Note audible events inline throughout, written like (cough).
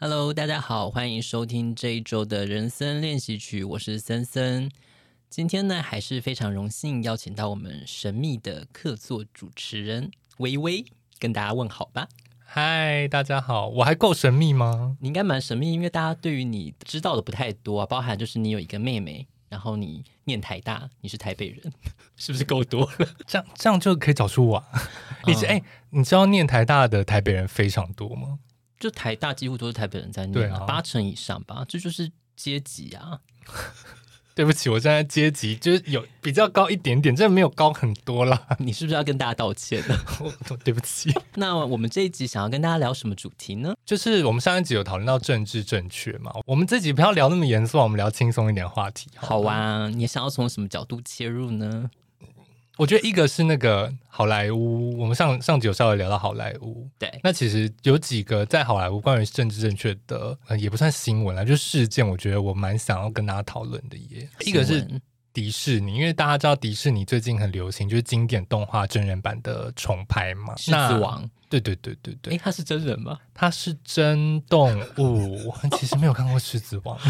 Hello，大家好，欢迎收听这一周的人生练习曲，我是森森。今天呢，还是非常荣幸邀请到我们神秘的客座主持人微微，跟大家问好吧。嗨，大家好，我还够神秘吗？你应该蛮神秘，因为大家对于你知道的不太多啊，包含就是你有一个妹妹，然后你念台大，你是台北人，(laughs) 是不是够多了？(laughs) 这样这样就可以找出我。(laughs) 你是哎，你知道念台大的台北人非常多吗？就台大几乎都是台北人在念，啊，八成以上吧，这就是阶级啊。(laughs) 对不起，我现在阶级就是有比较高一点点，真的没有高很多啦。(laughs) 你是不是要跟大家道歉呢？(laughs) 对不起。那我们这一集想要跟大家聊什么主题呢？就是我们上一集有讨论到政治正确嘛，我们这集不要聊那么严肃，我们聊轻松一点话题好。好啊，你想要从什么角度切入呢？我觉得一个是那个好莱坞，我们上上集有稍微聊到好莱坞，对，那其实有几个在好莱坞关于政治正确的，呃，也不算新闻啦，就事件，我觉得我蛮想要跟大家讨论的耶。一个是迪士尼，因为大家知道迪士尼最近很流行，就是经典动画真人版的重拍嘛，狮子王，对对对对对，诶，他是真人吗？他是真动物，我其实没有看过狮子王。(laughs)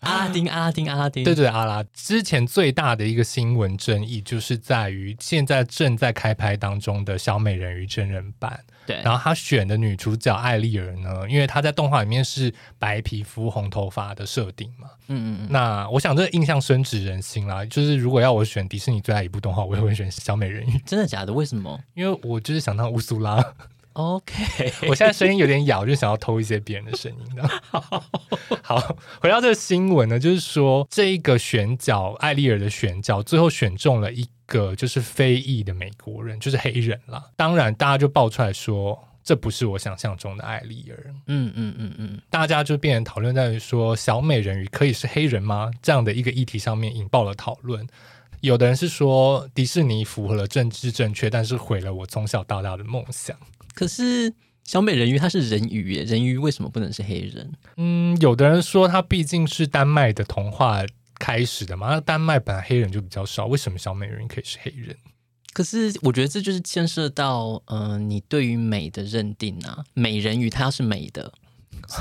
阿拉丁，阿拉丁，阿拉丁，对对，阿拉。之前最大的一个新闻争议，就是在于现在正在开拍当中的小美人鱼真人版。对，然后他选的女主角艾丽儿呢，因为她在动画里面是白皮肤、红头发的设定嘛。嗯嗯嗯。那我想这印象深植人心啦。就是如果要我选迪士尼最爱一部动画，我也会选小美人鱼。真的假的？为什么？因为我就是想当乌苏拉。OK，(laughs) 我现在声音有点哑，就想要偷一些别人的声音的。(laughs) 好，回到这个新闻呢，就是说这一个选角艾丽儿的选角，最后选中了一个就是非裔的美国人，就是黑人啦。当然，大家就爆出来说，这不是我想象中的艾丽儿。嗯嗯嗯嗯，大家就变成讨论在于说，小美人鱼可以是黑人吗？这样的一个议题上面引爆了讨论。有的人是说迪士尼符合了政治正确，但是毁了我从小到大的梦想。可是小美人鱼它是人鱼耶，人鱼为什么不能是黑人？嗯，有的人说它毕竟是丹麦的童话开始的嘛，那丹麦本来黑人就比较少，为什么小美人鱼可以是黑人？可是我觉得这就是牵涉到嗯、呃，你对于美的认定啊，美人鱼它要是美的，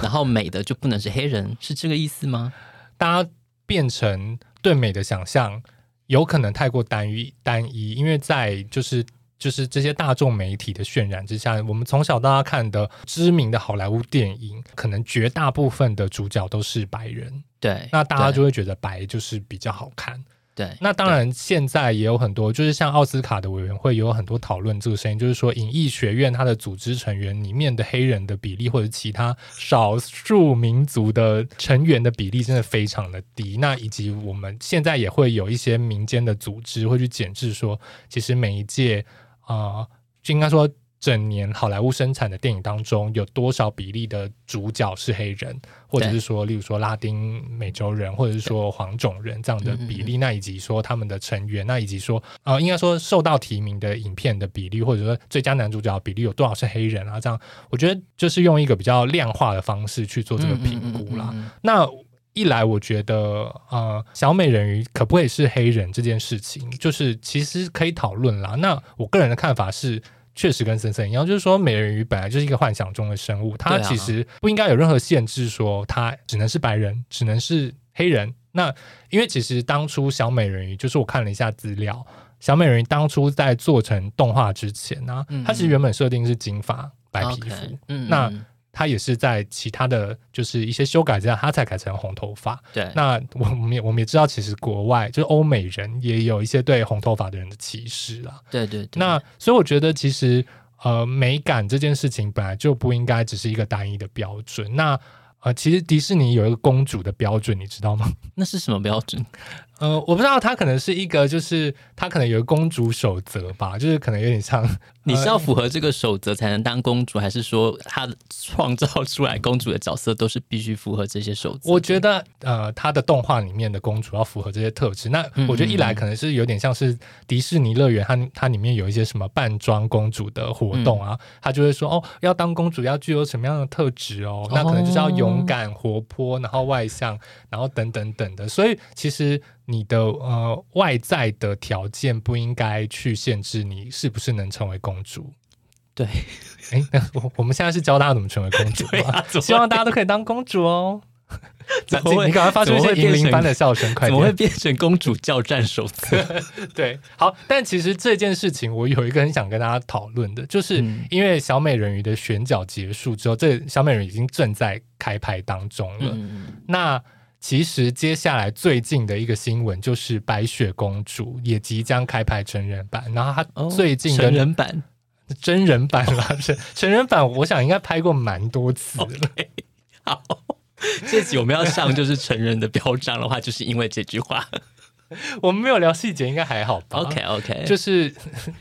然后美的就不能是黑人，是这个意思吗？大家变成对美的想象有可能太过单一单一，因为在就是。就是这些大众媒体的渲染之下，我们从小到大看的知名的好莱坞电影，可能绝大部分的主角都是白人。对，那大家就会觉得白就是比较好看。对，那当然现在也有很多，就是像奥斯卡的委员会也有很多讨论这个声音，就是说影艺学院它的组织成员里面的黑人的比例，或者其他少数民族的成员的比例，真的非常的低。那以及我们现在也会有一些民间的组织会去检视说，其实每一届。啊、呃，就应该说，整年好莱坞生产的电影当中，有多少比例的主角是黑人，或者是说，例如说拉丁美洲人，或者是说黄种人这样的比例，那以及说他们的成员，那以及说，啊、呃，应该说受到提名的影片的比例，或者说最佳男主角比例有多少是黑人啊？这样，我觉得就是用一个比较量化的方式去做这个评估啦。那一来，我觉得，呃，小美人鱼可不可以是黑人这件事情，就是其实可以讨论啦。那我个人的看法是，确实跟森森一样，就是说，美人鱼本来就是一个幻想中的生物，它其实不应该有任何限制，说它只能是白人，只能是黑人。那因为其实当初小美人鱼，就是我看了一下资料，小美人鱼当初在做成动画之前呢，它其实原本设定是金发白皮肤，嗯，那。他也是在其他的就是一些修改之下，他才改成红头发。对，那我们也我们也知道，其实国外就是欧美人也有一些对红头发的人的歧视啦。对对对。那所以我觉得，其实呃，美感这件事情本来就不应该只是一个单一的标准。那呃，其实迪士尼有一个公主的标准，你知道吗？那是什么标准？呃，我不知道，她可能是一个，就是她可能有个公主守则吧，就是可能有点像，(laughs) 你是要符合这个守则才能当公主，还是说她创造出来公主的角色都是必须符合这些守则？我觉得，呃，她的动画里面的公主要符合这些特质。那我觉得一来可能是有点像是迪士尼乐园，它它里面有一些什么扮装公主的活动啊，它就会说哦，要当公主要具有什么样的特质哦，那可能就是要勇敢、活泼，然后外向，然后等等等的。所以其实。你的呃外在的条件不应该去限制你是不是能成为公主。对，哎，那我我们现在是教大家怎么成为公主 (laughs) 希望大家都可以当公主哦。(laughs) 怎么会？(laughs) 你赶快发出一些银铃般的笑声，快点！怎么会变成公主教战手册？对，好。但其实这件事情，我有一个很想跟大家讨论的，就是因为小美人鱼的选角结束之后，这小美人鱼已经正在开拍当中了。嗯、那其实接下来最近的一个新闻就是白雪公主也即将开拍成人版，然后它最近的、哦、成人版、真人版啦，(laughs) 是成人版，我想应该拍过蛮多次了。Okay, (laughs) 好。这集我们要上就是成人的标章的话，就是因为这句话。(laughs) 我们没有聊细节，应该还好吧？OK OK，就是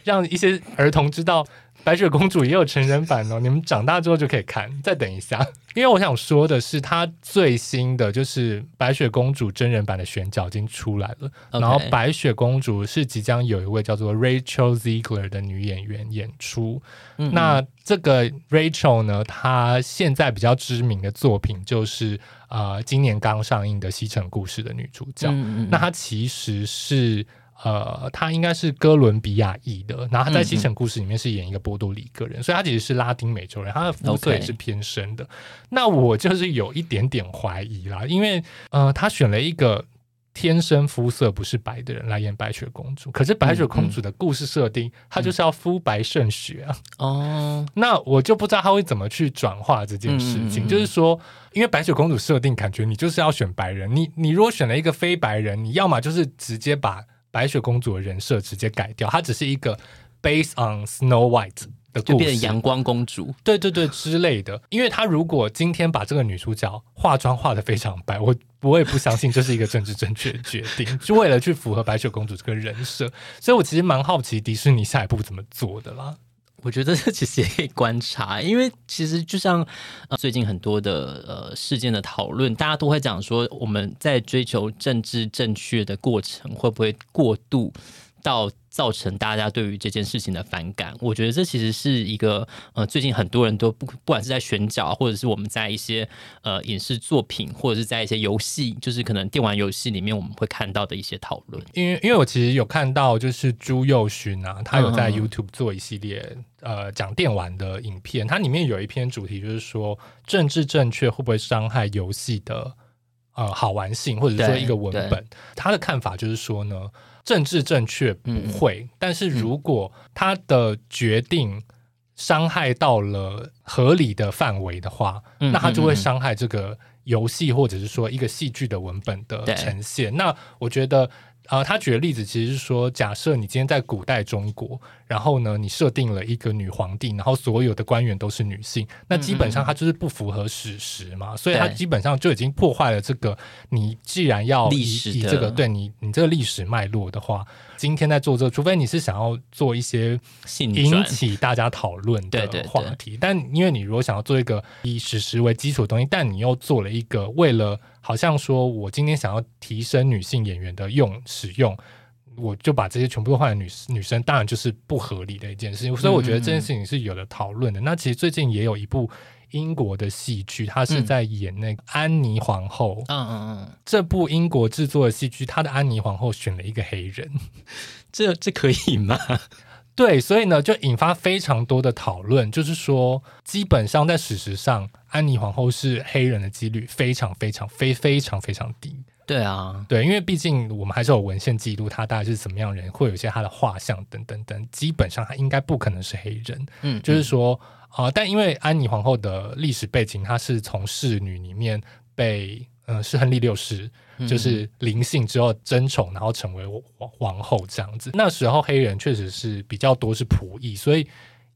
让一些儿童知道。白雪公主也有成人版哦，你们长大之后就可以看。再等一下，(laughs) 因为我想说的是，它最新的就是白雪公主真人版的选角已经出来了。Okay. 然后白雪公主是即将有一位叫做 Rachel Ziegler 的女演员演出。嗯嗯，那这个 Rachel 呢，她现在比较知名的作品就是呃，今年刚上映的《西城故事》的女主角。那她其实是。呃，他应该是哥伦比亚裔的，然后他在《西城故事》里面是演一个波多黎各人，嗯嗯，所以他其实是拉丁美洲人，他的肤色也是偏深的。那我就是有一点点怀疑啦，因为呃，他选了一个天生肤色不是白的人来演白雪公主，可是白雪公主的故事设定，她、就是要肤白胜雪啊。哦，那我就不知道他会怎么去转化这件事情，就是说，因为白雪公主设定感觉你就是要选白人，你你如果选了一个非白人，你要么就是直接把。白雪公主的人设直接改掉，她只是一个 based on Snow White 的故事，就变成阳光公主，对对对之类的。因为她如果今天把这个女主角化妆化的非常白，(laughs) 我我也不相信这是一个政治正确的决定，就为了去符合白雪公主这个人设。所以我其实蛮好奇迪士尼下一步怎么做的啦。我觉得这其实也可以观察，因为其实就像呃最近很多的呃事件的讨论，大家都会讲说我们在追求政治正确的过程会不会过度到。造成大家对于这件事情的反感，我觉得这其实是一个呃，最近很多人都不不管是在选角，或者是我们在一些呃影视作品，或者是在一些游戏，就是可能电玩游戏里面我们会看到的一些讨论。因为因为我其实有看到，就是朱佑勋啊，他有在 YouTube 做一系列、嗯、呃讲电玩的影片，它里面有一篇主题就是说政治正确会不会伤害游戏的呃好玩性，或者是说一个文本，他的看法就是说呢。政治正确不会，嗯、但是如果他的决定伤害到了合理的范围的话，嗯、那他就会伤害这个游戏或者是说一个戏剧的文本的呈现。那我觉得。啊、呃，他举的例子其实是说，假设你今天在古代中国，然后呢，你设定了一个女皇帝，然后所有的官员都是女性，那基本上它就是不符合史实嘛，嗯嗯，所以它基本上就已经破坏了这个。你既然要以以这个对你你这个历史脉络的话。今天在做这个，除非你是想要做一些引起大家讨论的话题，但因为你如果想要做一个以史实为基础的东西，但你又做了一个为了好像说我今天想要提升女性演员的用使用，我就把这些全部都换成女女生，当然就是不合理的一件事情。所以我觉得这件事情是有的讨论的。嗯嗯，那其实最近也有一部。英国的戏剧，他是在演那个安妮皇后。嗯嗯嗯，这部英国制作的戏剧，他的安妮皇后选了一个黑人，这这可以吗？对，所以呢，就引发非常多的讨论，就是说，基本上在史实上，安妮皇后是黑人的几率非常非常非非常非常低。对啊，对，因为毕竟我们还是有文献记录，他大概是怎么样人，会有一些他的画像等等等，基本上他应该不可能是黑人。嗯，就是说。啊、呃！但因为安妮皇后的历史背景，她是从侍女里面被，呃，是亨利六世，就是灵性之后争宠，然后成为王皇后这样子。那时候黑人确实是比较多是仆役，所以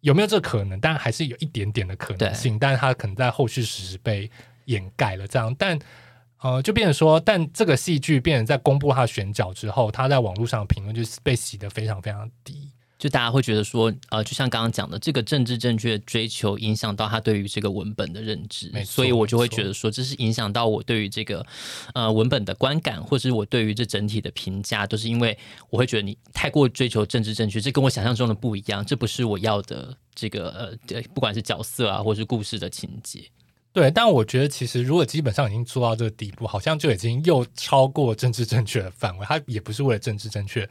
有没有这个可能？但还是有一点点的可能性，但是他可能在后续史实被掩盖了这样。但呃，就变成说，但这个戏剧变成在公布他的选角之后，他在网络上的评论就是被洗得非常非常低。就大家会觉得说，呃，就像刚刚讲的，这个政治正确的追求影响到他对于这个文本的认知，所以我就会觉得说，这是影响到我对于这个呃文本的观感，或是我对于这整体的评价，都是因为我会觉得你太过追求政治正确，这跟我想象中的不一样，这不是我要的这个呃，不管是角色啊，或是故事的情节。对，但我觉得其实如果基本上已经做到这个地步，好像就已经又超过政治正确的范围。他也不是为了政治正确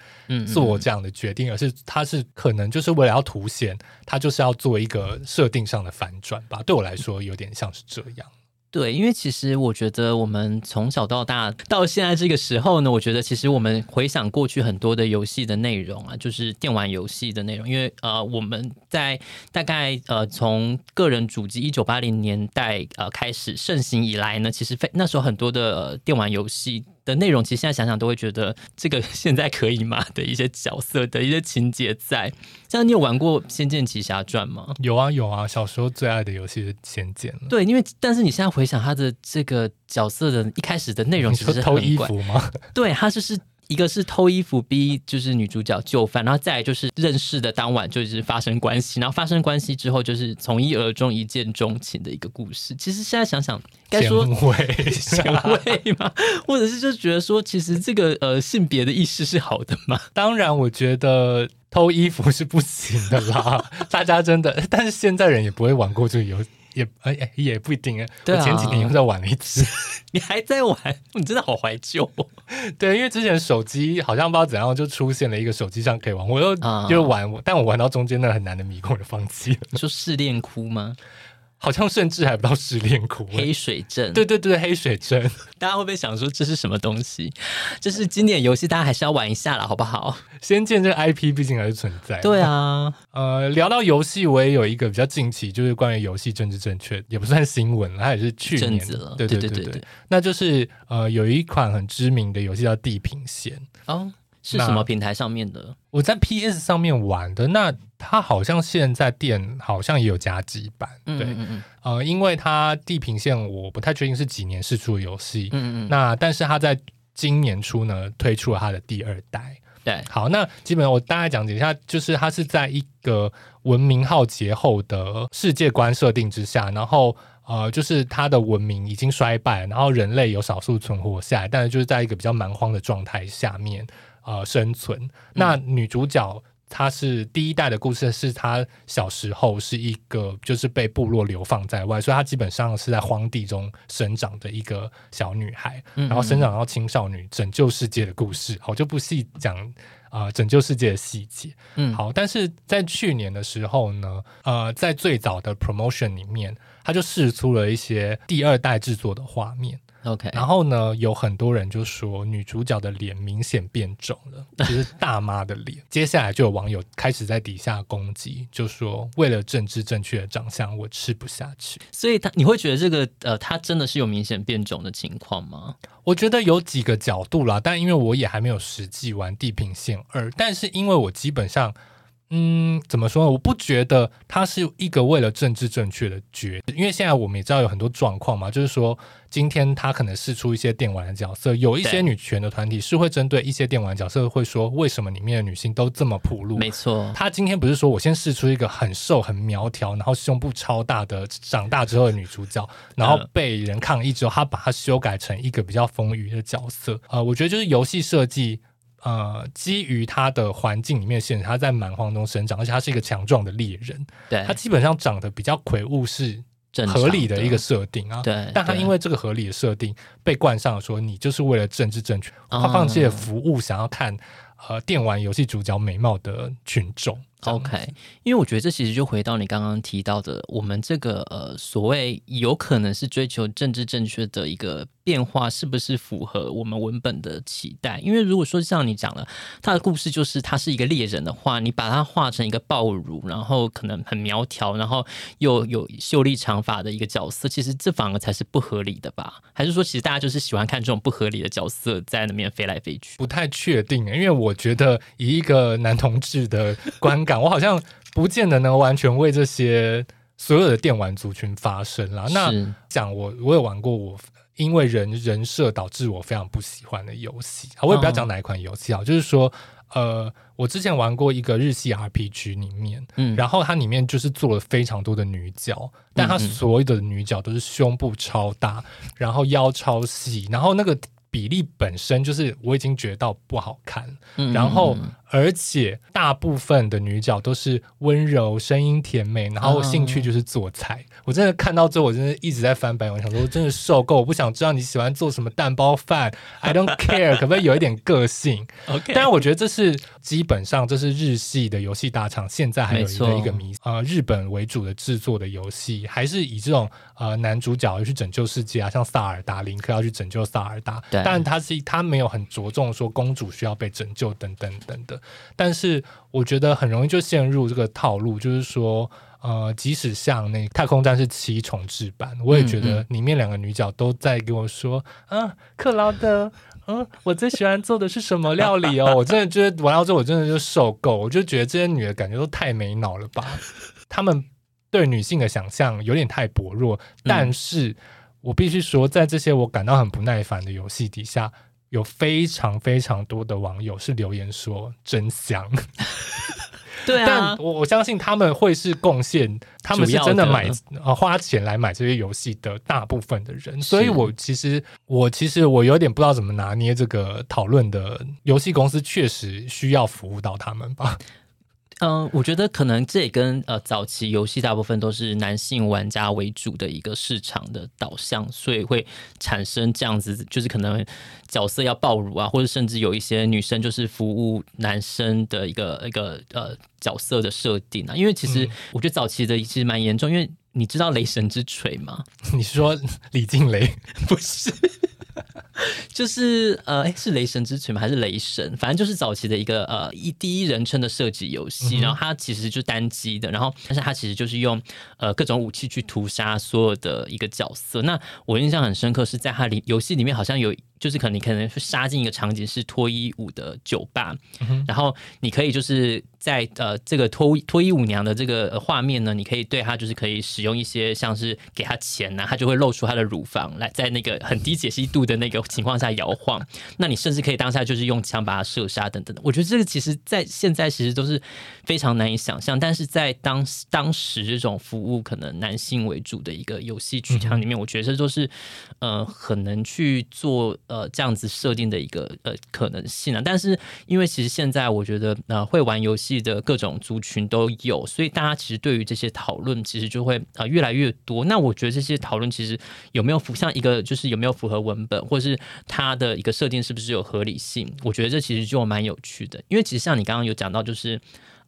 做这样的决定，嗯嗯，而是他是可能就是为了要凸显，他就是要做一个设定上的反转吧。对我来说，有点像是这样。对，因为其实我觉得我们从小到大到现在这个时候呢，我觉得其实我们回想过去很多的游戏的内容啊，就是电玩游戏的内容，因为呃我们在大概呃从个人主机一九八零年代呃开始盛行以来呢，其实非那时候很多的、电玩游戏。的内容其实现在想想都会觉得这个 (laughs) 现在可以吗？的一些角色的一些情节在。像你有玩过《仙剑奇侠传》吗？有啊有啊，小时候最爱的游戏是《仙剑》。了对，因为但是你现在回想他的这个角色的一开始的内容，其实是偷衣服吗？对，他就是。一个是偷衣服逼，就是女主角就范，然后再来就是认识的当晚就是发生关系，然后发生关系之后就是从一而终、一见钟情的一个故事。其实现在想想，该说前卫前卫吗？或者是就觉得说，其实这个呃性别的意识是好的吗？当然，我觉得偷衣服是不行的啦。大家真的，但是现在人也不会玩过这个游戏。也哎哎也不一定啊，我前几年又在玩了一次。(laughs) 你还在玩？(laughs) 你真的好怀旧哦。(laughs) 对，因为之前手机好像不知道怎样就出现了一个手机上可以玩，我又就玩，但我玩到中间那很难的迷宫，我就放弃了。你说试炼窟吗？好像甚至还不到试炼窟，黑水镇。对对对，黑水镇。大家会不会想说这是什么东西？这是经典游戏，大家还是要玩一下啦，好不好？仙剑这个 IP 毕竟还是存在。对啊，(laughs) 呃，聊到游戏，我也有一个比较近期，就是关于游戏政治正确，也不算新闻，它也是去年了。对对对对对，那就是呃，有一款很知名的游戏叫《地平线》哦。是什么平台上面的？我在 PS 上面玩的。那它好像现在店好像也有加机版，对，嗯嗯嗯呃，因为它地平线我不太确定是几年试出的游戏，嗯嗯，那但是它在今年初呢推出了它的第二代，对，好，那基本上我大概讲解一下，就是它是在一个文明浩劫后的世界观设定之下，然后呃，就是它的文明已经衰败，然后人类有少数存活下来，但是就是在一个比较蛮荒的状态下面。呃，生存。那女主角她是第一代的故事，是她小时候是一个就是被部落流放在外，所以她基本上是在荒地中生长的一个小女孩，然后生长到青少女拯救世界的故事。好，就不细讲啊，拯救世界的细节。嗯，好，但是在去年的时候呢，呃，在最早的 promotion 里面，他就试出了一些第二代制作的画面。OK，然后呢，有很多人就说女主角的脸明显变肿了，(laughs) 就是大妈的脸。接下来就有网友开始在底下攻击，就说为了政治正确的长相，我吃不下去。所以他你会觉得这个呃，他真的是有明显变肿的情况吗？我觉得有几个角度啦，但因为我也还没有实际玩《地平线二》，但是因为我基本上。嗯，怎么说呢？我不觉得他是一个为了政治正确的决定，因为现在我们也知道有很多状况嘛，就是说今天他可能试出一些电玩的角色，有一些女权的团体是会针对一些电玩角色会说，为什么里面的女性都这么铺路？没错，他今天不是说我先试出一个很瘦很苗条，然后胸部超大的长大之后的女主角，然后被人抗议之后，他把它修改成一个比较丰腴的角色。呃，我觉得就是游戏设计。呃，基于他的环境里面现实，他在蛮荒中生长，而且他是一个强壮的猎人，对，他基本上长得比较魁梧，是合理的一个设定啊。对，但他因为这个合理的设定被冠上了说，你就是为了政治正确，他放弃了服务，想要看呃电玩游戏主角美貌的群众。OK，因为我觉得这其实就回到你刚刚提到的，我们这个呃所谓有可能是追求政治正确的一个变化，是不是符合我们文本的期待？因为如果说像你讲了，他的故事就是他是一个猎人的话，你把他画成一个暴乳，然后可能很苗条，然后又有秀丽长发的一个角色，其实这反而才是不合理的吧？还是说其实大家就是喜欢看这种不合理的角色在那边飞来飞去？(laughs) (laughs) 不太确定，因为我觉得以一个男同志的观感。我好像不见得能完全为这些所有的电玩族群发声啦。那讲我，我有玩过，我因为人人设导致我非常不喜欢的游戏。我也不要讲哪一款游戏啊，就是说，呃，我之前玩过一个日系 RPG 里面，嗯，然后它里面就是做了非常多的女角，但它所有的女角都是胸部超大，然后腰超细，然后那个。比例本身就是我已经觉得到不好看，嗯、然后而且大部分的女角都是温柔、声音甜美，然后兴趣就是做菜。嗯、我真的看到之后，我真的一直在翻白眼，我想说，我真的受够，我不想知道你喜欢做什么蛋包饭，(laughs) I don't care，可不可以有一点个性？OK，但是我觉得这是基本上这是日系的游戏大厂现在还有一个一个迷，呃，日本为主的制作的游戏，还是以这种呃男主角要去拯救世界啊，像萨尔达林克要去拯救萨尔达。但他是他没有很着重说公主需要被拯救等等等的，但是我觉得很容易就陷入这个套路，就是说，呃，即使像那《太空战士七》重制版，我也觉得里面两个女角都在跟我说，嗯嗯、啊，克劳德，嗯，我最喜欢做的是什么料理哦？我真的觉得玩到之后，我真的就受够，我就觉得这些女的感觉都太没脑了吧？她们对女性的想象有点太薄弱，但是。嗯我必须说，在这些我感到很不耐烦的游戏底下，有非常非常多的网友是留言说真香。(laughs) 对啊，但我我相信他们会是贡献，他们是真的买呃花钱来买这些游戏的大部分的人。所以我其实我其实我有点不知道怎么拿捏这个讨论的游戏公司，确实需要服务到他们吧。嗯，我觉得可能这也跟呃早期游戏大部分都是男性玩家为主的一个市场的导向，所以会产生这样子，就是可能角色要暴乳啊，或者甚至有一些女生就是服务男生的一个一个呃角色的设定啊。因为其实我觉得早期的其实蛮严重，因为你知道雷神之锤吗？(laughs) 你是说李静蕾？(laughs) 不是。(laughs) 就是呃，诶，是雷神之锤吗？还是雷神？反正就是早期的一个呃一第一人称的射击游戏，然后它其实就单机的，然后但是它其实就是用呃各种武器去屠杀所有的一个角色。那我印象很深刻，是在它里游戏里面好像有。就是可能你可能会杀进一个场景是脱衣舞的酒吧，嗯、然后你可以就是在呃这个脱脱衣舞娘的这个画面呢，你可以对她就是可以使用一些像是给她钱呐、啊，她就会露出她的乳房来，在那个很低解析度的那个情况下摇晃。那你甚至可以当下就是用枪把她射杀等等的。我觉得这个其实在现在其实都是非常难以想象，但是在当当时这种服务可能男性为主的一个游戏剧场里面，嗯、我觉得这都是呃很能去做。呃，这样子设定的一个呃可能性啊，但是因为其实现在我觉得呃会玩游戏的各种族群都有，所以大家其实对于这些讨论其实就会呃越来越多。那我觉得这些讨论其实有没有符像一个就是有没有符合文本，或者是它的一个设定是不是有合理性？我觉得这其实就蛮有趣的，因为其实像你刚刚有讲到，就是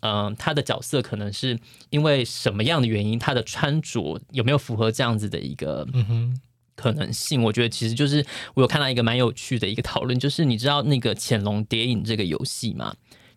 嗯、他的角色可能是因为什么样的原因，他的穿着有没有符合这样子的一个嗯哼。可能性，我觉得其实就是我有看到一个蛮有趣的一个讨论，就是你知道那个《潜龙谍影》这个游戏吗？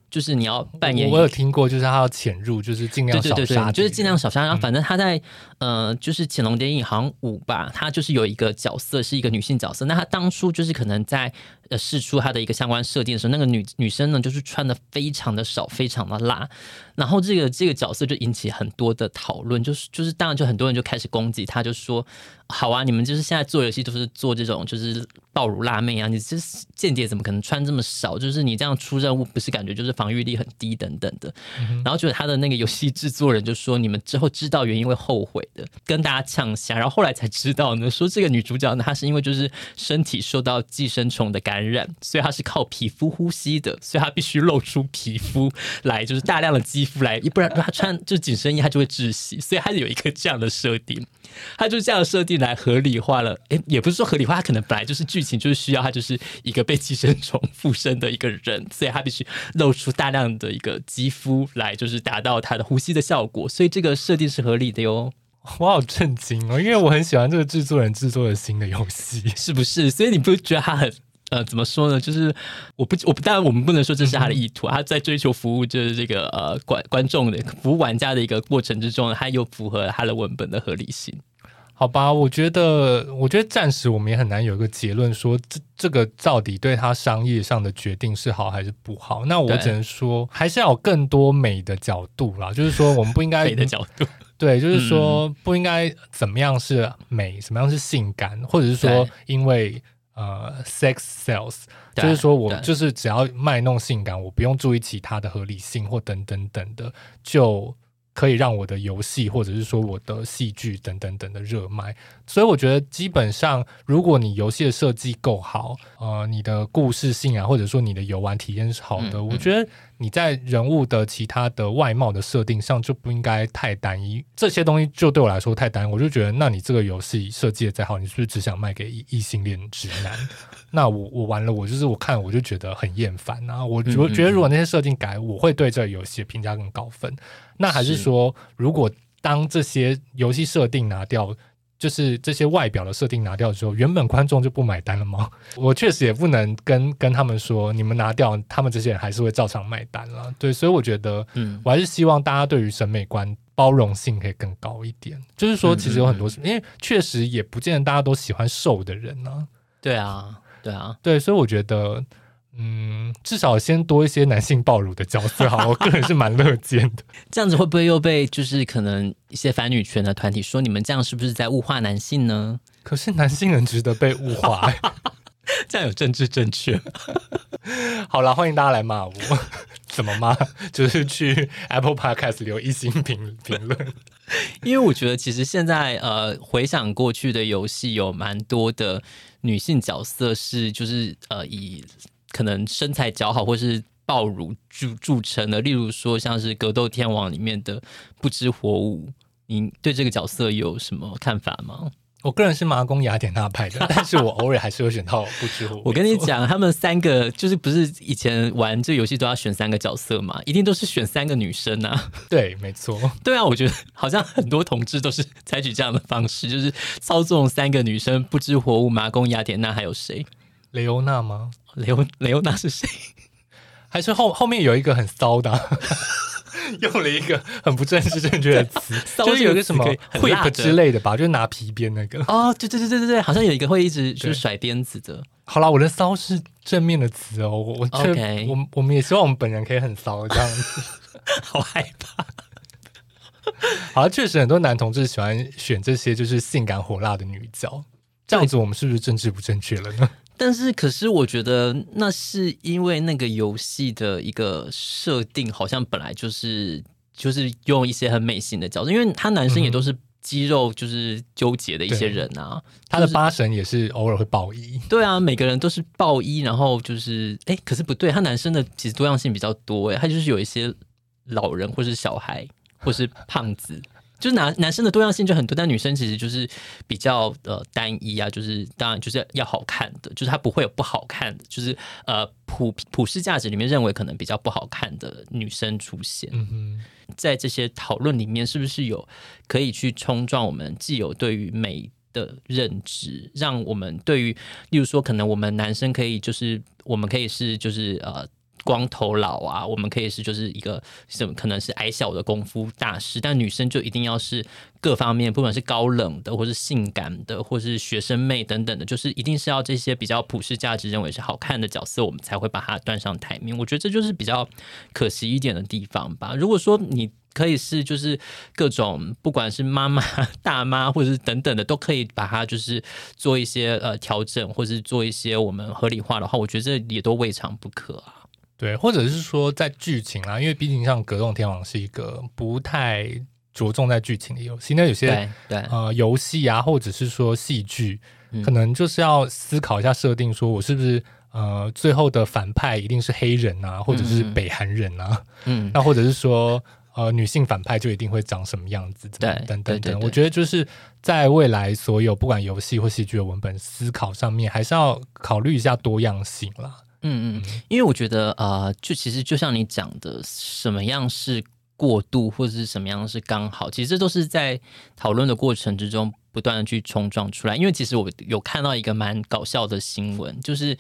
就是你要扮演，我有听过，就是他要潜入，就是尽量少杀，就是尽量少杀。然后反正他在、嗯、呃，就是《潜龙谍影》好像五吧，他就是有一个角色是一个女性角色。那他当初就是可能在呃试出他的一个相关设定的时候，那个女女生呢就是穿的非常的少，非常的辣。然后这个这个角色就引起很多的讨论，就是就是当然就很多人就开始攻击他，就说好啊，你们就是现在做游戏都是做这种就是爆乳辣妹啊，你这间谍怎么可能穿这么少？就是你这样出任务不是感觉就是防御力很低等等的。嗯、然后就是他的那个游戏制作人就说，你们之后知道原因会后悔的，跟大家呛下。然后后来才知道呢，说这个女主角呢，她是因为就是身体受到寄生虫的感染，所以她是靠皮肤呼吸的，所以她必须露出皮肤来，就是大量的肌肤来，不然她穿就紧身衣，她就会窒息。所以她有一个这样的设定，她就这样的设定来合理化了。诶，也不是说合理化，他可能本来就是剧情就是需要他就是一个被寄生虫附身的一个人，所以他必须露出大量。的一个肌肤来，就是达到他的呼吸的效果，所以这个设定是合理的哟。我好震惊哦，因为我很喜欢这个制作人制作的新的游戏，是不是？所以你不觉得他很呃，怎么说呢？就是我不，我不，当然我们不能说这是他的意图，嗯、他在追求服务就是这个呃观观众的服务玩家的一个过程之中，他又符合他的文本的合理性。好吧，我觉得，我觉得暂时我们也很难有一个结论，说这这个到底对他商业上的决定是好还是不好。那我只能说，还是要有更多美的角度啦。就是说，我们不应该 (laughs) 美的角度，对，就是说不应该怎么样是美，怎么样是性感，或者是说因为呃，sex sells，就是说我就是只要卖弄性感，我不用注意其他的合理性或等等等的就。可以让我的游戏或者是说我的戏剧等等等的热卖。所以我觉得基本上，如果你游戏的设计够好，呃，你的故事性啊，或者说你的游玩体验是好的，嗯嗯、我觉得你在人物的其他的外貌的设定上就不应该太单一。这些东西就对我来说太单一，我就觉得，那你这个游戏设计的再好，你是不是只想卖给异性恋直男？(laughs) 那我我玩了，我就是我看我就觉得很厌烦啊！我我觉得如果那些设定改，我会对这个游戏评价更高分。那还是说，如果当这些游戏设定拿掉，就是这些外表的设定拿掉之后，原本观众就不买单了吗？(laughs) 我确实也不能跟跟他们说，你们拿掉，他们这些人还是会照常买单了。对，所以我觉得，嗯，我还是希望大家对于审美观包容性可以更高一点。就是说，其实有很多，因为确实也不见得大家都喜欢瘦的人呢。对啊。对啊，对，所以我觉得，嗯，至少先多一些男性暴露的角色，好，(laughs) 我个人是蛮乐见的。这样子会不会又被就是可能一些反女权的团体说你们这样是不是在物化男性呢？可是男性很值得被物化，(laughs) 这样有政治正确。(laughs) 好了，欢迎大家来骂我，怎么骂？就是去 Apple Podcast 留一星评评论，因为我觉得其实现在呃，回想过去的游戏有蛮多的。女性角色是就是呃以可能身材姣好或是爆乳著著称的，例如说像是格斗天王里面的不知火舞，你对这个角色有什么看法吗？我个人是麻宫雅典娜派的，(laughs) 但是我偶尔还是会选到不知火舞。我跟你讲，他们三个就是不是以前玩这游戏都要选三个角色嘛，一定都是选三个女生啊。对，没错。对啊，我觉得好像很多同志都是采取这样的方式，就是操纵三个女生，不知火舞、麻宫雅典娜，还有谁？雷欧娜吗？雷欧雷欧娜是谁？还是后后面有一个很骚的？(laughs) 用了一个很不正式正确的词，就是有一个什么 whip 之类的吧，就是拿皮鞭那个。哦，对对对对对对，好像有一个会一直就是甩鞭子的。好啦，我的骚是正面的词哦，我 OK，我我们也希望我们本人可以很骚这样子。好害怕。好像，确实很多男同志喜欢选这些就是性感火辣的女角，这样子我们是不是政治不正确了呢？但是，可是我觉得那是因为那个游戏的一个设定，好像本来就是就是用一些很美型的角色，因为他男生也都是肌肉就是纠结的一些人啊，嗯、他的八神也是偶尔会爆衣，对啊，每个人都是爆衣，然后就是哎，可是不对，他男生的其实多样性比较多哎，他就是有一些老人或是小孩或是胖子。就是男男生的多样性就很多，但女生其实就是比较呃单一啊，就是当然就是要好看的，就是它不会有不好看的，就是呃普普世价值里面认为可能比较不好看的女生出现。嗯，在这些讨论里面，是不是有可以去冲撞我们既有对于美的认知，让我们对于例如说，可能我们男生可以就是我们可以是就是呃。光头佬啊，我们可以是就是一个什么，可能是矮小的功夫大师，但女生就一定要是各方面，不管是高冷的，或是性感的，或是学生妹等等的，就是一定是要这些比较普世价值认为是好看的角色，我们才会把它端上台面。我觉得这就是比较可惜一点的地方吧。如果说你可以是就是各种，不管是妈妈、大妈，或者是等等的，都可以把它就是做一些呃调整，或者是做一些我们合理化的话，我觉得这也都未尝不可。对，或者是说在剧情啊，因为毕竟像《格斗天王》是一个不太着重在剧情的游戏，那有些对，对。呃游戏啊，或者是说戏剧，嗯、可能就是要思考一下设定，说我是不是呃最后的反派一定是黑人啊，或者是北韩人啊，嗯，(laughs) 那或者是说呃女性反派就一定会长什么样子，对，等等等，我觉得就是在未来所有不管游戏或戏剧的文本思考上面，还是要考虑一下多样性啦。嗯嗯，因为我觉得呃，就其实就像你讲的，什么样是过度，或者是什么样是刚好，其实这都是在讨论的过程之中。不断的去冲撞出来，因为其实我有看到一个蛮搞笑的新闻，就是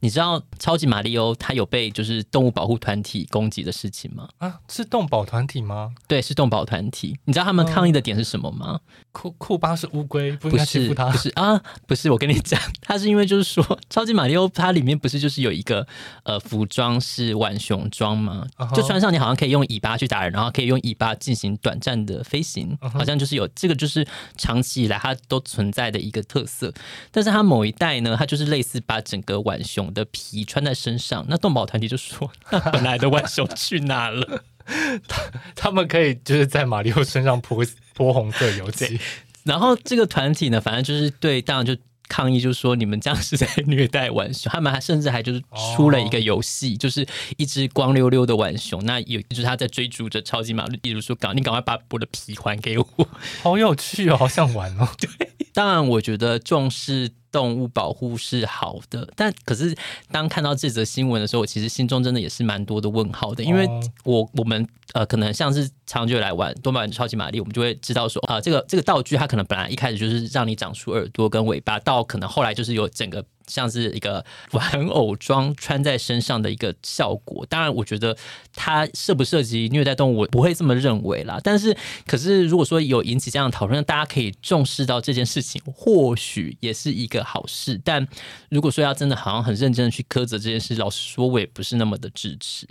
你知道超级马里欧他有被就是动物保护团体攻击的事情吗？啊，是动保团体吗？对，是动保团体。你知道他们抗议的点是什么吗？库库巴是乌龟，不应该欺负他。不是，不是啊，不是。我跟你讲，它是因为就是说超级马里欧它里面不是就是有一个呃服装是浣熊装吗？Uh huh. 就穿上你好像可以用尾巴去打人，然后可以用尾巴进行短暂的飞行，uh huh. 好像就是有这个就是长期以来。它都存在的一个特色，但是它某一代呢，它就是类似把整个浣熊的皮穿在身上。那动保团体就说：“那本来的浣熊去哪了？” (laughs) 他他们可以就是在马里奥身上泼泼红色油漆，然后这个团体呢，反正就是对，当然就。抗议就是说，你们这样是在虐待浣熊。他们还甚至还就是出了一个游戏，就是一只光溜溜的浣熊。那有就是他在追逐着超级玛丽，比如说，赶你赶快把我的皮还给我，(laughs) 好有趣哦，好想玩哦。(laughs) (laughs) 对，当然我觉得重视。动物保护是好的，但可是当看到这则新闻的时候，我其实心中真的也是蛮多的问号的，因为我我们呃可能像是长久来玩多玛超级玛丽，我们就会知道说啊，这个这个道具它可能本来一开始就是让你长出耳朵跟尾巴，到可能后来就是有整个。像是一个玩偶装穿在身上的一个效果，当然，我觉得它涉不涉及虐待动物，我不会这么认为啦。但是，可是如果说有引起这样的讨论，大家可以重视到这件事情，或许也是一个好事。但如果说要真的好像很认真的去苛责这件事，老实说，我也不是那么的支持。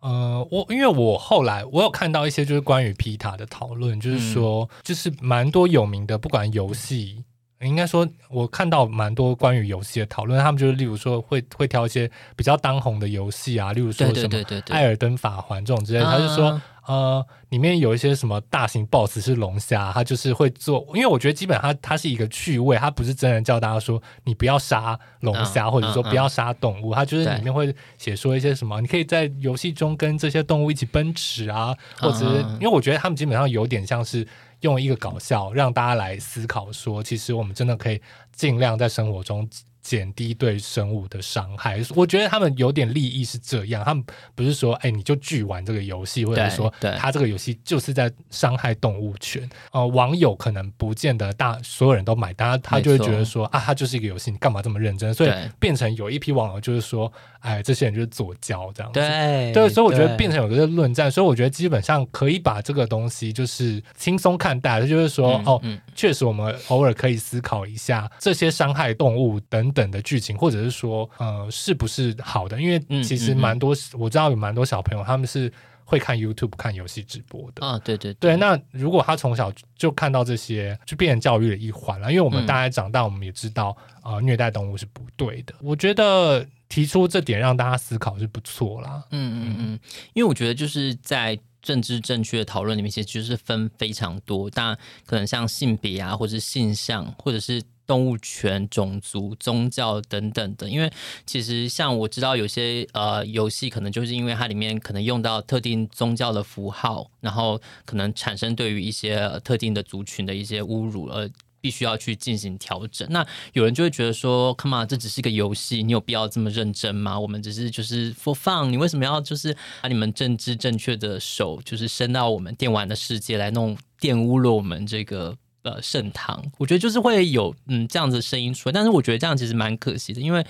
呃，我因为我后来我有看到一些就是关于皮塔的讨论，就是说，嗯、就是蛮多有名的，不管游戏。应该说，我看到蛮多关于游戏的讨论，他们就是例如说会会挑一些比较当红的游戏啊，例如说什么《艾尔登法环》这种之类的。他就说，呃，里面有一些什么大型 BOSS 是龙虾，他就是会做，因为我觉得基本上它它是一个趣味，它不是真的叫大家说你不要杀龙虾，或者说不要杀动物，它就是里面会写说一些什么，你可以在游戏中跟这些动物一起奔驰啊，或者是因为我觉得他们基本上有点像是。用一个搞笑让大家来思考，说其实我们真的可以尽量在生活中。减低对生物的伤害，我觉得他们有点利益是这样，他们不是说，哎，你就拒玩这个游戏，或者说，他这个游戏就是在伤害动物权。呃，网友可能不见得大所有人都买单，他就会觉得说，啊，他就是一个游戏，你干嘛这么认真？所以变成有一批网友就是说，哎，这些人就是左交这样子。对，对，所以我觉得变成有个论战，所以我觉得基本上可以把这个东西就是轻松看待，就是说，嗯、哦，嗯、确实我们偶尔可以思考一下这些伤害动物等。等的剧情，或者是说，呃，是不是好的？因为其实蛮多，我知道有蛮多小朋友他们是会看 YouTube 看游戏直播的啊。对对对，对。那如果他从小就看到这些，就变成教育的一环了。因为我们大家长大，我们也知道，啊、嗯呃，虐待动物是不对的。我觉得提出这点让大家思考是不错啦。嗯嗯嗯，因为我觉得就是在政治正确的讨论里面，其实就是分非常多，当然可能像性别啊，或者是性向，或者是。动物权、种族、宗教等等的，因为其实像我知道有些呃游戏，可能就是因为它里面可能用到特定宗教的符号，然后可能产生对于一些特定的族群的一些侮辱，而必须要去进行调整。那有人就会觉得说，Come on，这只是一个游戏，你有必要这么认真吗？我们只是就是 for fun，你为什么要就是把你们政治正确的手，就是伸到我们电玩的世界来弄玷污了我们这个？呃，盛唐，我觉得就是会有嗯这样子的声音出来，但是我觉得这样其实蛮可惜的，因为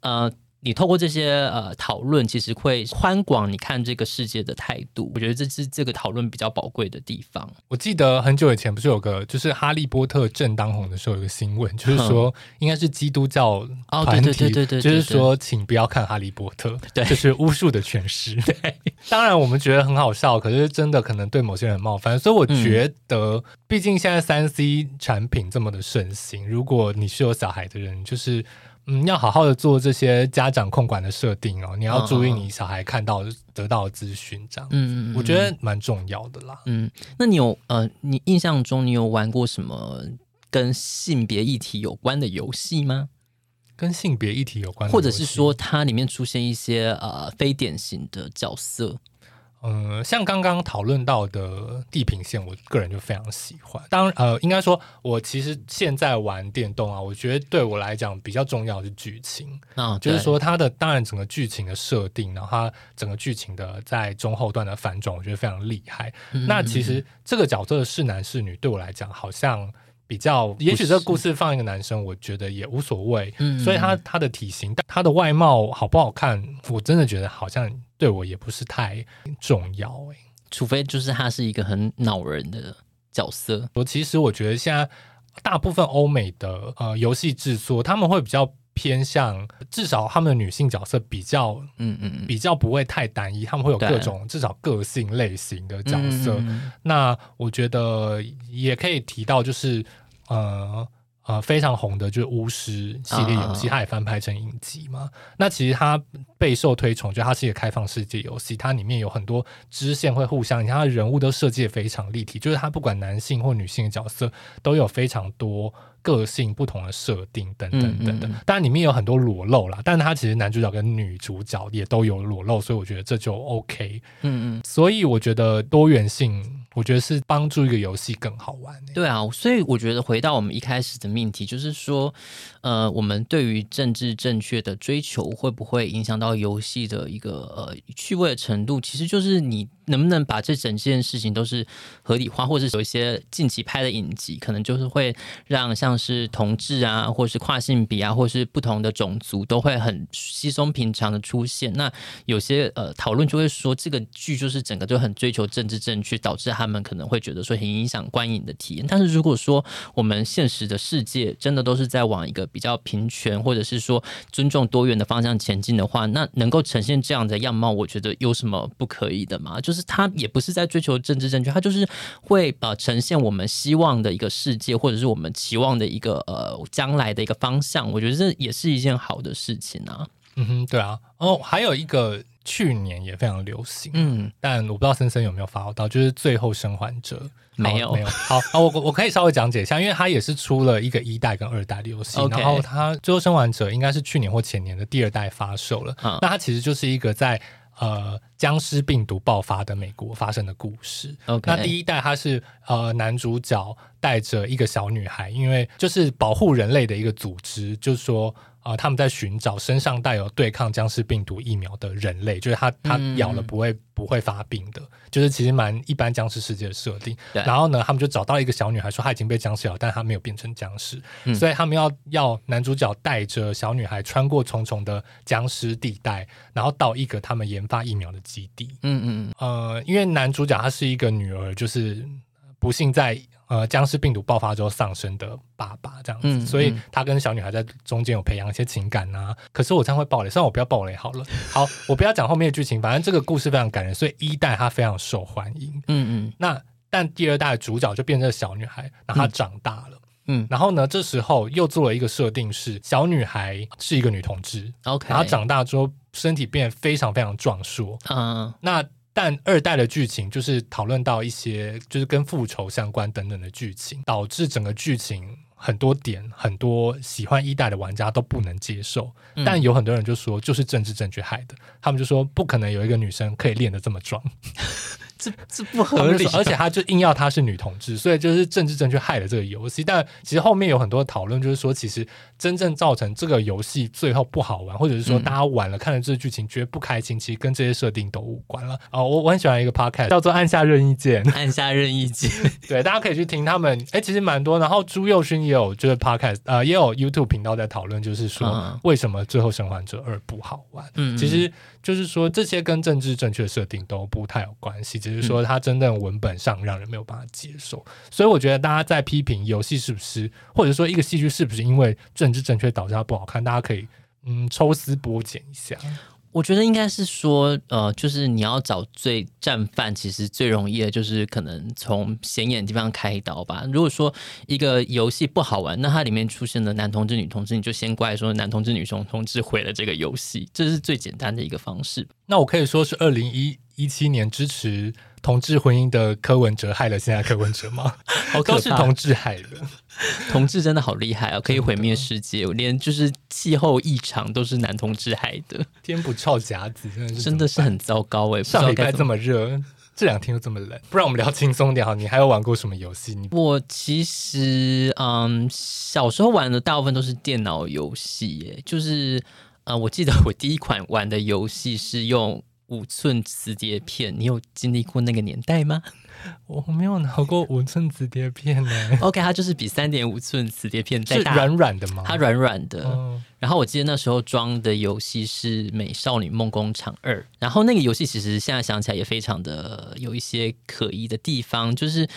呃，你透过这些呃讨论，其实会宽广你看这个世界的态度。我觉得这是这个讨论比较宝贵的地方。我记得很久以前不是有个，就是哈利波特正当红的时候，有个新闻，就是说应该是基督教团体，就是说请不要看哈利波特，(laughs) 对，就是巫术的诠释。(laughs) 对，当然我们觉得很好笑，可是真的可能对某些人冒犯，所以我觉得。嗯毕竟现在三 C 产品这么的盛行，如果你是有小孩的人，就是嗯，要好好的做这些家长控管的设定哦。你要注意你小孩看到得到的资讯，这样嗯，嗯，嗯，我觉得蛮重要的啦。嗯，那你有呃，你印象中你有玩过什么跟性别议题有关的游戏吗？跟性别议题有关的，或者是说它里面出现一些呃非典型的角色？嗯，像刚刚讨论到的《地平线》，我个人就非常喜欢。当呃，应该说，我其实现在玩电动啊，我觉得对我来讲比较重要的是剧情啊，就是说它的当然整个剧情的设定，然后它整个剧情的在中后段的反转，我觉得非常厉害。嗯、那其实这个角色是男是女，对我来讲好像比较，也许这个故事放一个男生，我觉得也无所谓。嗯，所以他他的体型，但他的外貌好不好看，我真的觉得好像。对我也不是太重要诶，除非就是他是一个很恼人的角色。我其实我觉得现在大部分欧美的呃游戏制作，他们会比较偏向，至少他们的女性角色比较嗯嗯比较不会太单一，他们会有各种至少个性类型的角色。嗯嗯嗯，那我觉得也可以提到，就是呃。呃非常红的就是巫师系列游戏，它也翻拍成影集嘛。那其实它备受推崇，就它是一个开放世界游戏，它里面有很多支线会互相，你看它的人物都设计的非常立体，就是它不管男性或女性的角色都有非常多。个性不同的设定等等等等，当然里面有很多裸露啦，但是他其实男主角跟女主角也都有裸露，所以我觉得这就 OK。嗯嗯，所以我觉得多元性，我觉得是帮助一个游戏更好玩。对啊，所以我觉得回到我们一开始的命题，就是说，呃，我们对于政治正确的追求会不会影响到游戏的一个呃趣味的程度？其实就是你。能不能把这整件事情都是合理化，或者是有一些近期拍的影集，可能就是会让像是同志啊，或是跨性别啊，或是不同的种族都会很稀松平常的出现。那有些呃讨论就会说，这个剧就是整个就很追求政治正确，导致他们可能会觉得说很影响观影的体验。但是如果说我们现实的世界真的都是在往一个比较平权，或者是说尊重多元的方向前进的话，那能够呈现这样的样貌，我觉得有什么不可以的吗？就是。他也不是在追求政治正确，他就是会呃呈现我们希望的一个世界，或者是我们期望的一个呃将来的一个方向。我觉得这也是一件好的事情啊。嗯哼，对啊。哦，还有一个去年也非常流行，嗯，但我不知道森森有没有发到，就是《最后生还者》没有没有。好，好，我我可以稍微讲解一下，因为它也是出了一个一代跟二代的游戏.然后它《最后生还者》应该是去年或前年的第二代发售了。嗯，那它其实就是一个在。呃，僵尸病毒爆发的美国发生的故事。那第一代它是呃男主角带着一个小女孩，因为就是保护人类的一个组织，就是说。啊、呃，他们在寻找身上带有对抗僵尸病毒疫苗的人类，就是他他咬了不会、嗯、不会发病的，就是其实蛮一般僵尸世界的设定。然后呢，他们就找到一个小女孩，说她已经被僵尸咬，但她没有变成僵尸，嗯、所以他们要要男主角带着小女孩穿过重重的僵尸地带，然后到一个他们研发疫苗的基地。嗯嗯嗯。呃，因为男主角他是一个女儿，就是不幸在。呃，僵尸病毒爆发之后丧生的爸爸这样子，所以他跟小女孩在中间有培养一些情感啊。可是我这样会爆雷，虽然我不要爆雷好了。好，我不要讲后面的剧情，反正这个故事非常感人，所以一代他非常受欢迎。嗯嗯。那但第二代的主角就变成了小女孩，然后她长大了。嗯。然后呢，这时候又做了一个设定是小女孩是一个女同志。OK。然后长大之后身体变得非常非常壮硕。嗯。那。但二代的剧情就是讨论到一些就是跟复仇相关等等的剧情，导致整个剧情很多点很多喜欢一代的玩家都不能接受。嗯、但有很多人就说就是政治正确害的，他们就说不可能有一个女生可以练得这么壮。(laughs) 这这不合理，而且他就硬要她是女同志，所以就是政治正确害了这个游戏。但其实后面有很多讨论，就是说其实真正造成这个游戏最后不好玩，或者是说大家玩了看了这个剧情觉得不开心，其实跟这些设定都无关了。哦，我我很喜欢一个 podcast 叫做按下任意键，(laughs) 按下任意键，(laughs) 对，大家可以去听他们。哎，其实蛮多。然后朱佑勋也有就是 podcast，呃，也有 YouTube 频道在讨论，就是说为什么最后生还者二不好玩。嗯，其实就是说这些跟政治正确设定都不太有关系，只是说它真正。文本上让人没有办法接受，所以我觉得大家在批评游戏是不是，或者说一个戏剧是不是因为政治正确导致它不好看，大家可以嗯抽丝剥茧一下。我觉得应该是说，呃，就是你要找最战犯，其实最容易的就是可能从显眼的地方开刀吧。如果说一个游戏不好玩，那它里面出现的男同志、女同志，你就先怪说男同志、女同同志毁了这个游戏，这是最简单的一个方式。那我可以说是二零一七年支持。同志婚姻的柯文哲害了现在柯文哲吗？好都是同志害的。同志真的好厉害啊，可以毁灭世界。我连就是气候异常都是男同志害的。天不臭夹子，真的是真的是很糟糕哎。上礼拜这么热，这两天又这么冷，不然我们聊轻松点好。你还有玩过什么游戏？我其实嗯，小时候玩的大部分都是电脑游戏耶，就是呃，我记得我第一款玩的游戏是用。五寸磁碟片，你有经历过那个年代吗？(laughs) 我没有拿过五寸磁碟片呢。(laughs) OK，它就是比三点五寸磁碟片再大，是软软的吗？它软软的。哦、然后我记得那时候装的游戏是《美少女梦工厂二》，然后那个游戏其实现在想起来也非常的有一些可疑的地方，就是。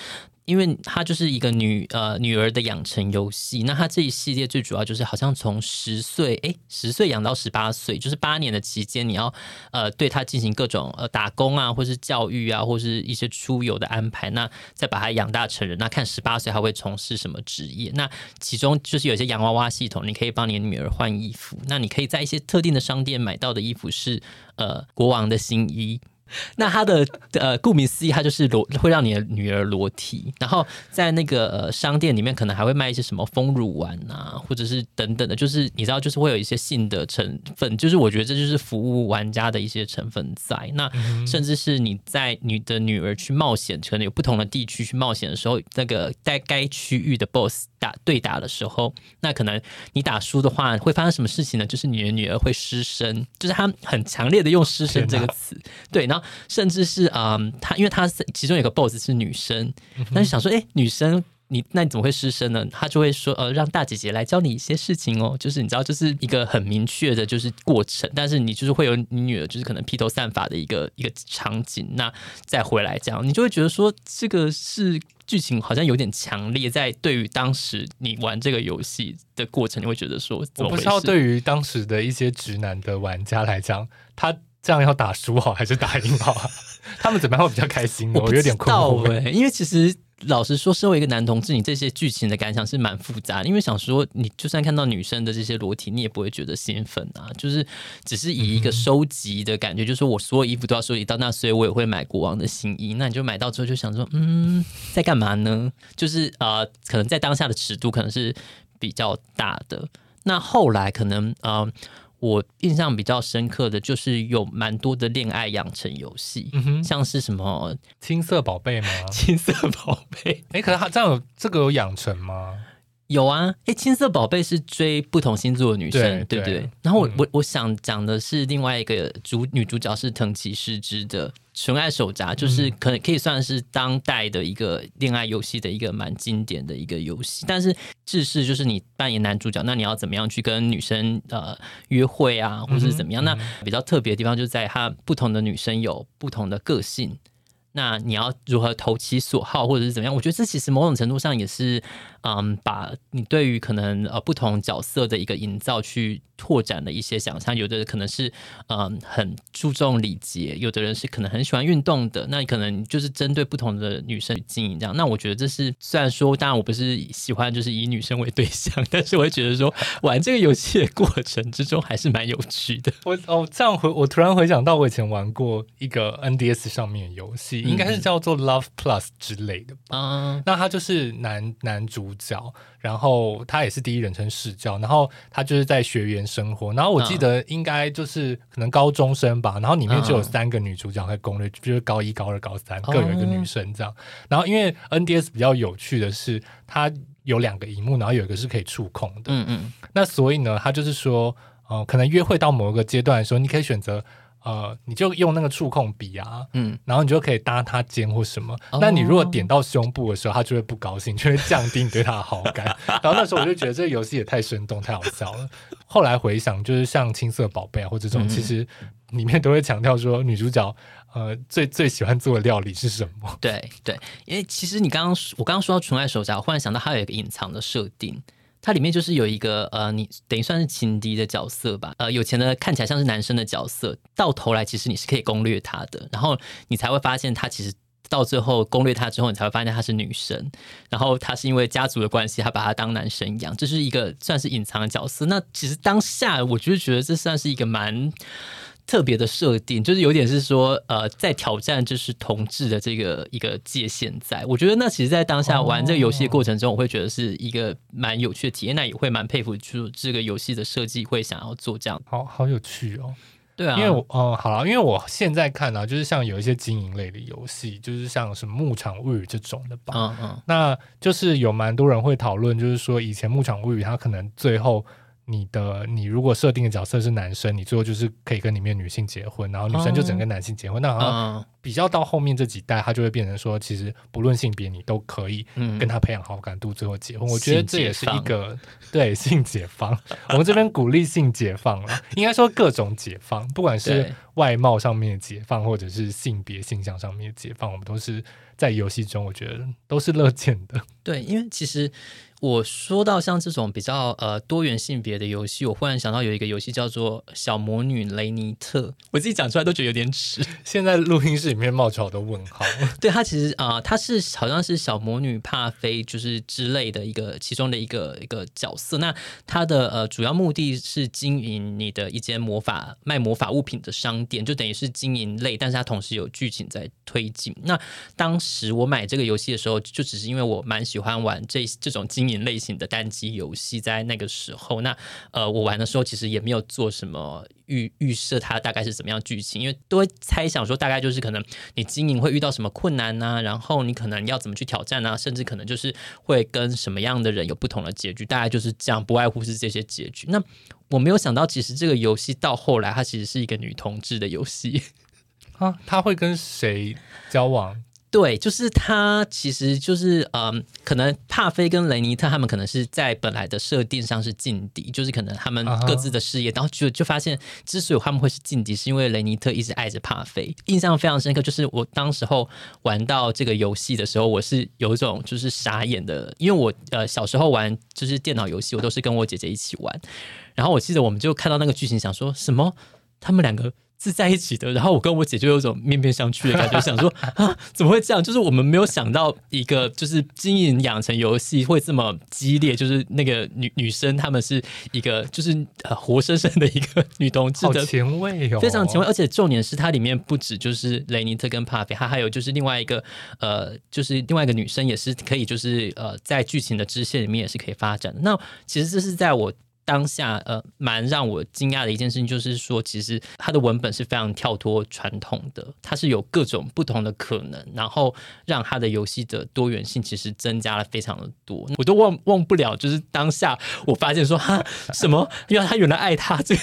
因为它就是一个女呃女儿的养成游戏，那它这一系列最主要就是好像从十岁诶十岁养到十八岁，就是八年的期间，你要呃对她进行各种呃打工啊，或是教育啊，或是一些出游的安排，那再把她养大成人，那看十八岁他会从事什么职业？那其中就是有些洋娃娃系统，你可以帮你的女儿换衣服，那你可以在一些特定的商店买到的衣服是呃国王的新衣。(laughs) 那它的呃，顾名思义，它就是裸，会让你的女儿裸体。然后在那个呃商店里面，可能还会卖一些什么丰乳丸啊，或者是等等的，就是你知道，就是会有一些性的成分。就是我觉得这就是服务玩家的一些成分在。那甚至是你在你的女儿去冒险，可能有不同的地区去冒险的时候，那个在该区域的 BOSS 打对打的时候，那可能你打输的话，会发生什么事情呢？就是你的女儿会失身，就是他很强烈的用“失身”这个词。对，然后。甚至是啊，他、嗯、因为他是其中有个 boss 是女生，那就想说，哎、欸，女生你那你怎么会失身呢？他就会说，呃，让大姐姐来教你一些事情哦。就是你知道，就是一个很明确的，就是过程。但是你就是会有你女儿，就是可能披头散发的一个一个场景。那再回来这样，你就会觉得说，这个是剧情好像有点强烈。在对于当时你玩这个游戏的过程，你会觉得说，我不知道对于当时的一些直男的玩家来讲，他。这样要打输好还是打赢好啊？(laughs) 他们怎么样会比较开心？我有点困惑、欸。因为其实老实说，身为一个男同志，你这些剧情的感想是蛮复杂的。因为想说，你就算看到女生的这些裸体，你也不会觉得兴奋啊。就是只是以一个收集的感觉，嗯、就是说我所有衣服都要收集到，那所以我也会买国王的新衣。那你就买到之后就想说，嗯，在干嘛呢？就是呃，可能在当下的尺度可能是比较大的。那后来可能呃。我印象比较深刻的就是有蛮多的恋爱养成游戏，嗯、像是什么青色宝贝吗？青色宝贝，哎、欸，可是它这样有这个有养成吗？有啊，哎、欸，青色宝贝是追不同星座的女生，对，对不对？对，然后我、嗯、我我想讲的是另外一个主女主角是藤崎诗织的《纯爱手札》，就是可能可以算是当代的一个恋爱游戏的一个蛮经典的一个游戏。但是制式就是你扮演男主角，那你要怎么样去跟女生呃约会啊，或者是怎么样？嗯、那比较特别的地方就在它不同的女生有不同的个性。那你要如何投其所好，或者是怎么样？我觉得这其实某种程度上也是，嗯，把你对于可能呃不同角色的一个营造去拓展的一些想象。有的人可能是嗯很注重礼节，有的人是可能很喜欢运动的。那你可能就是针对不同的女生经营这样。那我觉得这是虽然说，当然我不是喜欢就是以女生为对象，(laughs) 但是我会觉得说玩这个游戏的过程之中还是蛮有趣的。我哦这样回我突然回想到我以前玩过一个 NDS 上面游戏。应该是叫做 Love Plus 之类的吧。嗯，那他就是男男主角，然后他也是第一人称视角，然后他就是在学员生活。然后我记得应该就是可能高中生吧。然后里面就有三个女主角在攻略，就是高一、高二、高三各有一个女生这样。然后因为 NDS 比较有趣的是，它有两个荧幕，然后有一个是可以触控的。嗯嗯。那所以呢，他就是说，呃，可能约会到某一个阶段的时候，你可以选择。呃，你就用那个触控笔啊，嗯，然后你就可以搭他肩或什么。哦、那你如果点到胸部的时候，他就会不高兴，就会降低你对他的好感。(laughs) 然后那时候我就觉得这个游戏也太生动、太好笑了。后来回想，就是像青色宝贝啊，或者这种，嗯、其实里面都会强调说女主角呃最最喜欢做的料理是什么。对对，因为其实你刚刚我刚刚说到纯爱手札，我忽然想到它有一个隐藏的设定。它里面就是有一个呃，你等于算是情敌的角色吧，呃，有钱的看起来像是男生的角色，到头来其实你是可以攻略他的，然后你才会发现他其实到最后攻略他之后，你才会发现他是女生，然后他是因为家族的关系，他把他当男生养，这是一个算是隐藏的角色。那其实当下我就觉得这算是一个蛮。特别的设定就是有点是说，呃，在挑战就是同志的这个一个界限在，在我觉得那其实，在当下玩这个游戏的过程中，我会觉得是一个蛮有趣的体验，那也会蛮佩服，就这个游戏的设计会想要做这样，好好有趣哦。对啊，因为我，嗯，好了，因为我现在看呢、啊，就是像有一些经营类的游戏，就是像什么牧场物语这种的吧，嗯嗯，那就是有蛮多人会讨论，就是说以前牧场物语它可能最后。你的你如果设定的角色是男生，你最后就是可以跟里面女性结婚，然后女生就只能跟男性结婚。哦、那好像比较到后面这几代，他就会变成说，其实不论性别，你都可以跟他培养好感度，最后结婚。嗯、我觉得这也是一个对性解放。我们这边鼓励性解放了，应该说各种解放，不管是外貌上面的解放，或者是性别性向上面的解放，我们都是在游戏中，我觉得都是乐见的。对，因为其实。我说到像这种比较呃多元性别的游戏，我忽然想到有一个游戏叫做《小魔女雷尼特》，我自己讲出来都觉得有点耻。(laughs) 现在录音室里面冒出好多问号。(laughs) 对，它其实啊、呃，它是好像是小魔女帕菲就是之类的一个其中的一个一个角色。那它的呃主要目的是经营你的一间魔法卖魔法物品的商店，就等于是经营类，但是它同时有剧情在推进。那当时我买这个游戏的时候，就只是因为我蛮喜欢玩这这种经营。类型的单机游戏，在那个时候，那呃，我玩的时候其实也没有做什么预预设，它大概是怎么样剧情，因为都会猜想说，大概就是可能你经营会遇到什么困难呐、然后你可能要怎么去挑战啊，甚至可能就是会跟什么样的人有不同的结局，大概就是这样，不外乎是这些结局。那我没有想到，其实这个游戏到后来，它其实是一个女同志的游戏 (laughs) 啊，他会跟谁交往？对，就是他，其实就是嗯，可能帕菲跟雷尼特他们可能是在本来的设定上是劲敌，就是可能他们各自的事业，uh huh. 然后就就发现，之所以他们会是劲敌，是因为雷尼特一直爱着帕菲。印象非常深刻，就是我当时候玩到这个游戏的时候，我是有一种就是傻眼的，因为我呃小时候玩就是电脑游戏，我都是跟我姐姐一起玩，然后我记得我们就看到那个剧情，想说什么他们两个。是在一起的，然后我跟我姐就有种面面相觑的感觉，想说啊，怎么会这样？就是我们没有想到一个就是经营养成游戏会这么激烈，就是那个女女生她们是一个就是呃活生生的一个 (laughs) 女同志的，前卫哦，非常前卫，而且重点是它里面不止就是雷尼特跟帕菲，它还有就是另外一个呃，就是另外一个女生也是可以就是呃在剧情的支线里面也是可以发展的。那其实这是在我。当下呃，蛮让我惊讶的一件事情，就是说，其实它的文本是非常跳脱传统的，它是有各种不同的可能，然后让它的游戏的多元性其实增加了非常的多。我都忘忘不了，就是当下我发现说，哈，什么？原来他原来爱他，这个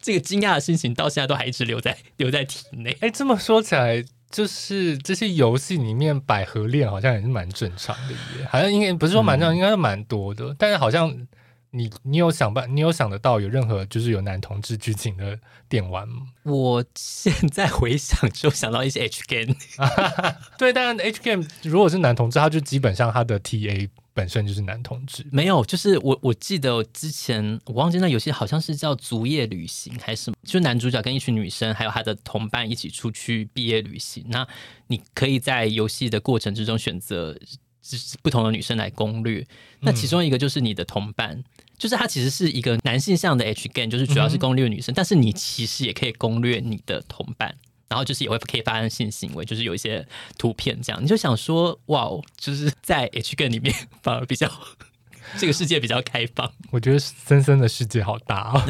这个惊讶的心情到现在都还一直留在留在体内。哎，这么说起来，就是这些游戏里面百合恋好像也是蛮正常的耶，好像应该不是说蛮正常，嗯、应该是蛮多的，但是好像。你你有想办？你有想得到有任何就是有男同志剧情的电玩吗？(laughs) 我现在回想就想到一些 H game，(laughs) 对，但 H game 如果是男同志，他就基本上他的 TA 本身就是男同志。没有，就是我我记得我之前我忘记那游戏好像是叫《卒业旅行》还是什么，就男主角跟一群女生还有他的同伴一起出去毕业旅行。那你可以在游戏的过程之中选择不同的女生来攻略，那其中一个就是你的同伴。嗯就是它其实是一个男性向的 H game，就是主要是攻略女生，嗯、但是你其实也可以攻略你的同伴，然后就是也会可以发生性行为，就是有一些图片这样，你就想说，哇，就是在 H game 里面反而比较 (laughs) 这个世界比较开放。我觉得森森的世界好大啊。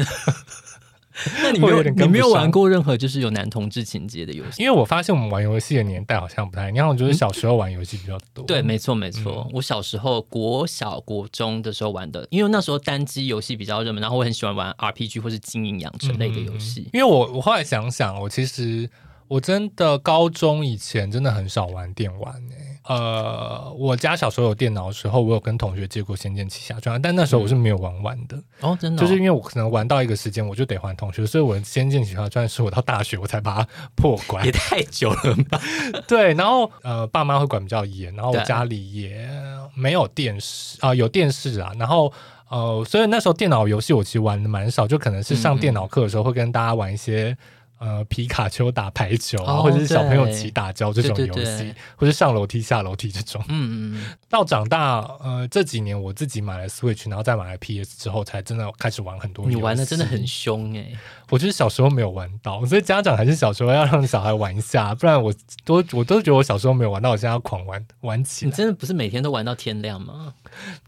(laughs) 那你没有，有你没有玩过任何就是有男同志情节的游戏？因为我发现我们玩游戏的年代好像不太一样，我觉得小时候玩游戏比较多。对，没错没错。嗯、我小时候国小国中的时候玩的，因为那时候单机游戏比较热门，然后我很喜欢玩 RPG 或是经营养成类的游戏。嗯、因为我我后来想想，我其实我真的高中以前真的很少玩电玩诶、欸。呃，我家小时候有电脑的时候，我有跟同学借过《仙剑奇侠传》，但那时候我是没有玩完的。哦，真的、哦，就是因为我可能玩到一个时间，我就得还同学，所以我《仙剑奇侠传》是我到大学我才把它破关，(laughs) 也太久了吧？(laughs) 对，然后呃，爸妈会管比较严，然后我家里也没有电视啊、呃，有电视啊，然后呃，所以那时候电脑游戏我其实玩的蛮少，就可能是上电脑课的时候会跟大家玩一些。呃，皮卡丘打排球啊，哦、或者是小朋友骑打交这种游戏，对对对，或者上楼梯下楼梯这种。嗯嗯。到长大，呃，这几年我自己买了 Switch，然后再买了 PS 之后，才真的开始玩很多游戏。你玩的真的很凶哎、欸！我就是小时候没有玩到，所以家长还是小时候要让小孩玩一下，不然我都我都觉得我小时候没有玩到，我现在要狂玩玩起来。你真的不是每天都玩到天亮吗？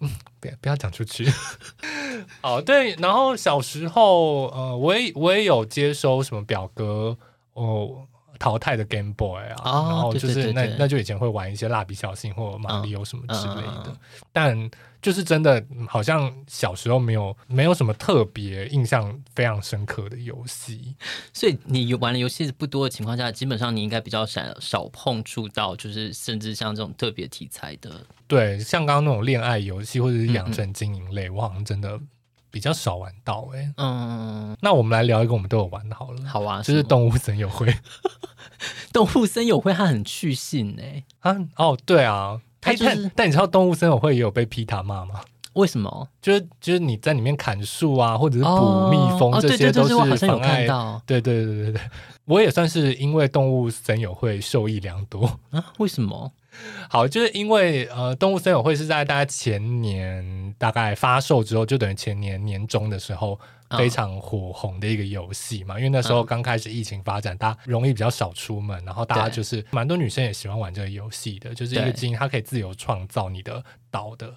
嗯，不要不要讲出去。(laughs) 哦，对，然后小时候，呃，我也我也有接收什么表哥哦，淘汰的 Game Boy 啊，哦、然后就是那那就以前会玩一些蜡笔小新或马里奥什么之类的，但就是真的好像小时候没有没有什么特别印象非常深刻的游戏，所以你玩的游戏不多的情况下，基本上你应该比较少少碰触到，就是甚至像这种特别题材的，对，像刚刚那种恋爱游戏或者是养成经营类，嗯嗯我好像真的。比较少玩到哎、欸，嗯，那我们来聊一个我们都有玩的好了，好啊，就是动物森友会。(laughs) 动物森友会它很去性哎、欸，啊哦对啊，它就是、但但你知道动物森友会也有被 PETA 骂吗？为什么？就是就是你在里面砍树啊，或者是捕蜜蜂、哦、这些都是妨碍。对对对对对，我也算是因为动物森友会受益良多啊？为什么？(laughs) 好，就是因为呃，动物森友会是在大概前年大概发售之后，就等于前年年中的时候非常火红的一个游戏嘛。嗯、因为那时候刚开始疫情发展，大家容易比较少出门，然后大家就是蛮多女生也喜欢玩这个游戏的，就是一个经营，它可以自由创造你的岛的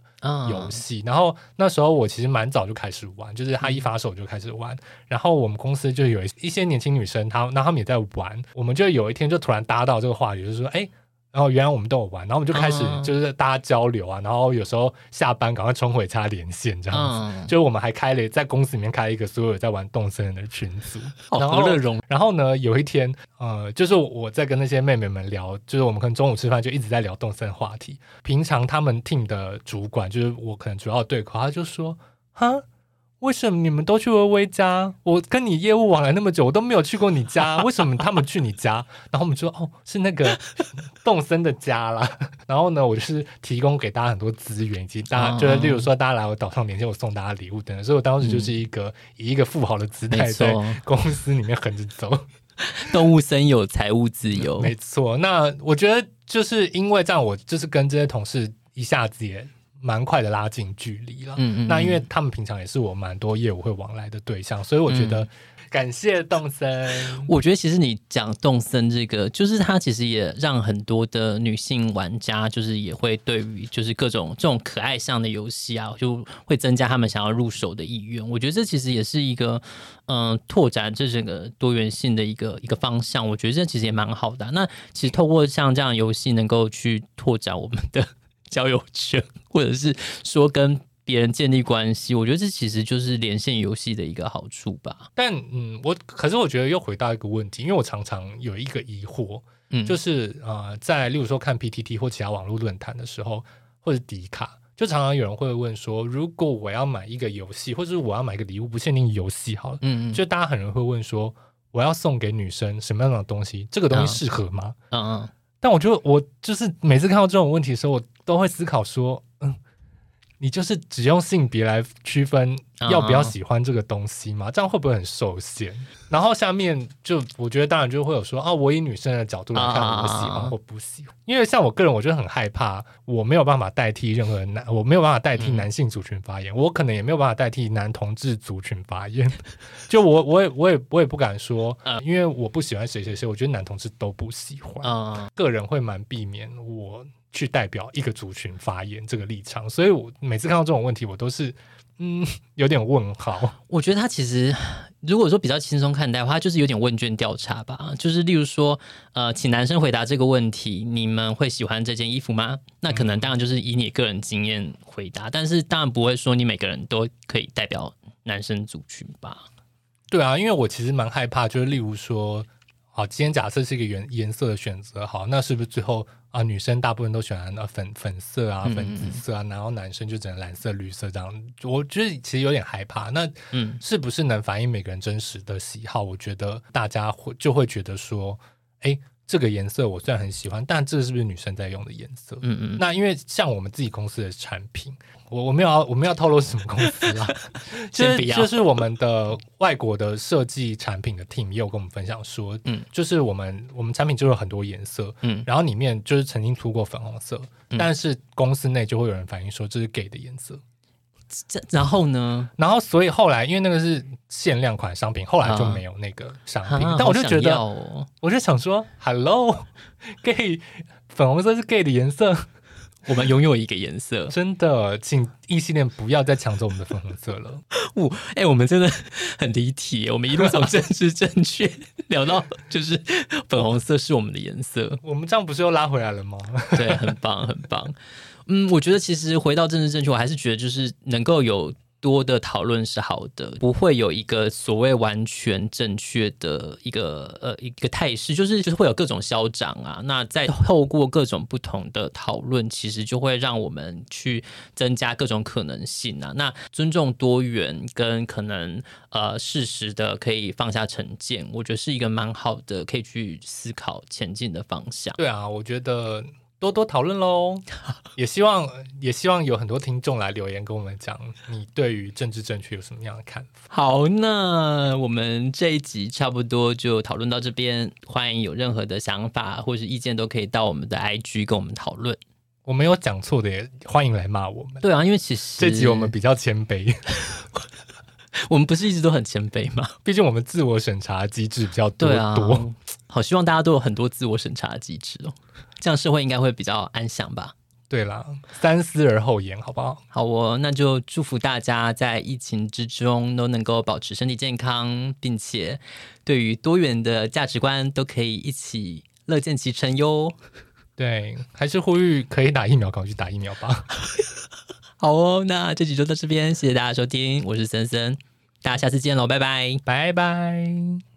游戏。然后那时候我其实蛮早就开始玩，就是它一发售就开始玩。然后我们公司就有一些年轻女生，她那她们也在玩，我们就有一天就突然搭到这个话题，就是说，哎。然后原来我们都有玩，然后我们就开始就是大家交流啊，嗯、然后有时候下班赶快冲回家连线这样子，嗯、就是我们还开了在公司里面开了一个所有在玩动森的群组，好然后乐融。然后呢，有一天呃，就是我在跟那些妹妹们聊，就是我们可能中午吃饭就一直在聊动森话题。平常他们 team 的主管就是我可能主要对口，他就说哈。为什么你们都去薇薇家？我跟你业务往来那么久，我都没有去过你家。(laughs) 为什么他们去你家？然后我们说哦，是那个 (laughs) 动森的家啦。然后呢，我就是提供给大家很多资源，以及大家就是例如说大家来我岛上连线，我送大家礼物等等。所以我当时就是一个、嗯、以一个富豪的姿态在公司里面横着走。(laughs) 动物森有财务自由，没错。那我觉得就是因为这样，我就是跟这些同事一下子也。蛮快的拉近距离了，嗯嗯，那因为他们平常也是我蛮多业务会往来的对象，所以我觉得感谢动森。嗯、我觉得其实你讲动森这个，就是它其实也让很多的女性玩家，就是也会对于就是各种这种可爱向的游戏啊，就会增加他们想要入手的意愿。我觉得这其实也是一个嗯、呃、拓展这整个多元性的一个一个方向。我觉得这其实也蛮好的、啊。那其实透过像这样游戏，能够去拓展我们的。交友圈，或者是说跟别人建立关系，我觉得这其实就是连线游戏的一个好处吧。但嗯，我可是我觉得又回到一个问题，因为我常常有一个疑惑，嗯，就是呃，在例如说看 PTT 或其他网络论坛的时候，或者迪卡，就常常有人会问说，如果我要买一个游戏，或者是我要买一个礼物，不限定游戏好了，嗯嗯，就大家很容易会问说，我要送给女生什么样的东西？这个东西适合吗？嗯嗯。但我觉得我就是每次看到这种问题的时候，我都会思考说，嗯，你就是只用性别来区分要不要喜欢这个东西吗？这样会不会很受限？然后下面就我觉得当然就会有说啊，我以女生的角度来看，我喜欢或不喜欢。因为像我个人，我就很害怕，我没有办法代替任何男，我没有办法代替男性族群发言，我可能也没有办法代替男同志族群发言。(laughs) 就我我也我也我也不敢说，因为我不喜欢谁谁谁，我觉得男同志都不喜欢。个人会蛮避免我。去代表一个族群发言这个立场，所以我每次看到这种问题，我都是嗯有点问号。我觉得他其实如果说比较轻松看待的话，就是有点问卷调查吧。就是例如说，呃，请男生回答这个问题：你们会喜欢这件衣服吗？那可能当然就是以你个人经验回答，嗯、但是当然不会说你每个人都可以代表男生族群吧。对啊，因为我其实蛮害怕，就是例如说，好，今天假设是一个颜颜色的选择，好，那是不是最后？啊，女生大部分都喜欢粉粉色啊、粉紫色啊，嗯嗯，然后男生就只能蓝色、绿色这样。我觉得其实有点害怕。那嗯，是不是能反映每个人真实的喜好？我觉得大家会就会觉得说，哎。这个颜色我虽然很喜欢，但这是不是女生在用的颜色？嗯嗯。那因为像我们自己公司的产品，我我没有要我们要透露什么公司啊？(laughs) (laughs) 就是就是我们的外国的设计产品的 team 也有跟我们分享说，嗯，就是我们我们产品就有很多颜色，嗯，然后里面就是曾经出过粉红色，嗯，但是公司内就会有人反映说这是 gay 的颜色。这然后呢？然后所以后来，因为那个是限量款商品，后来就没有那个商品。啊、但我就觉得，哦、我就想说，Hello，gay 粉红色是 gay 的颜色，我们拥有一个颜色，真的，请异性恋不要再抢走我们的粉红色了。(laughs) 哦，哎、欸，我们真的很离题，我们一路从政治正确 (laughs) 聊到就是粉红色是我们的颜色，我们这样不是又拉回来了吗？对，很棒，很棒。嗯，我觉得其实回到政治正确，我还是觉得就是能够有。多的讨论是好的，不会有一个所谓完全正确的一个呃一个态势，就是就是会有各种消长啊。那再透过各种不同的讨论，其实就会让我们去增加各种可能性啊。那尊重多元跟可能呃适时的可以放下成见，我觉得是一个蛮好的可以去思考前进的方向。对啊，我觉得。多多讨论喽，(laughs) 也希望也希望有很多听众来留言跟我们讲，你对于政治正确有什么样的看法？好，那我们这一集差不多就讨论到这边，欢迎有任何的想法或是意见都可以到我们的 IG 跟我们讨论。我们有讲错的也欢迎来骂我们。对啊，因为其实这集我们比较谦卑，(laughs) 我们不是一直都很谦卑吗？(laughs) 毕竟我们自我审查机制比较多，对啊，多。好，希望大家都有很多自我审查的机制哦。这样社会应该会比较安详吧？对啦，三思而后言，好不好？好哦，那就祝福大家在疫情之中都能够保持身体健康，并且对于多元的价值观都可以一起乐见其成哟。对，还是呼吁可以打疫苗，赶快去打疫苗吧。(laughs) 好哦，那这集就到这边，谢谢大家收听，我是森森，大家下次见喽，拜拜，拜拜。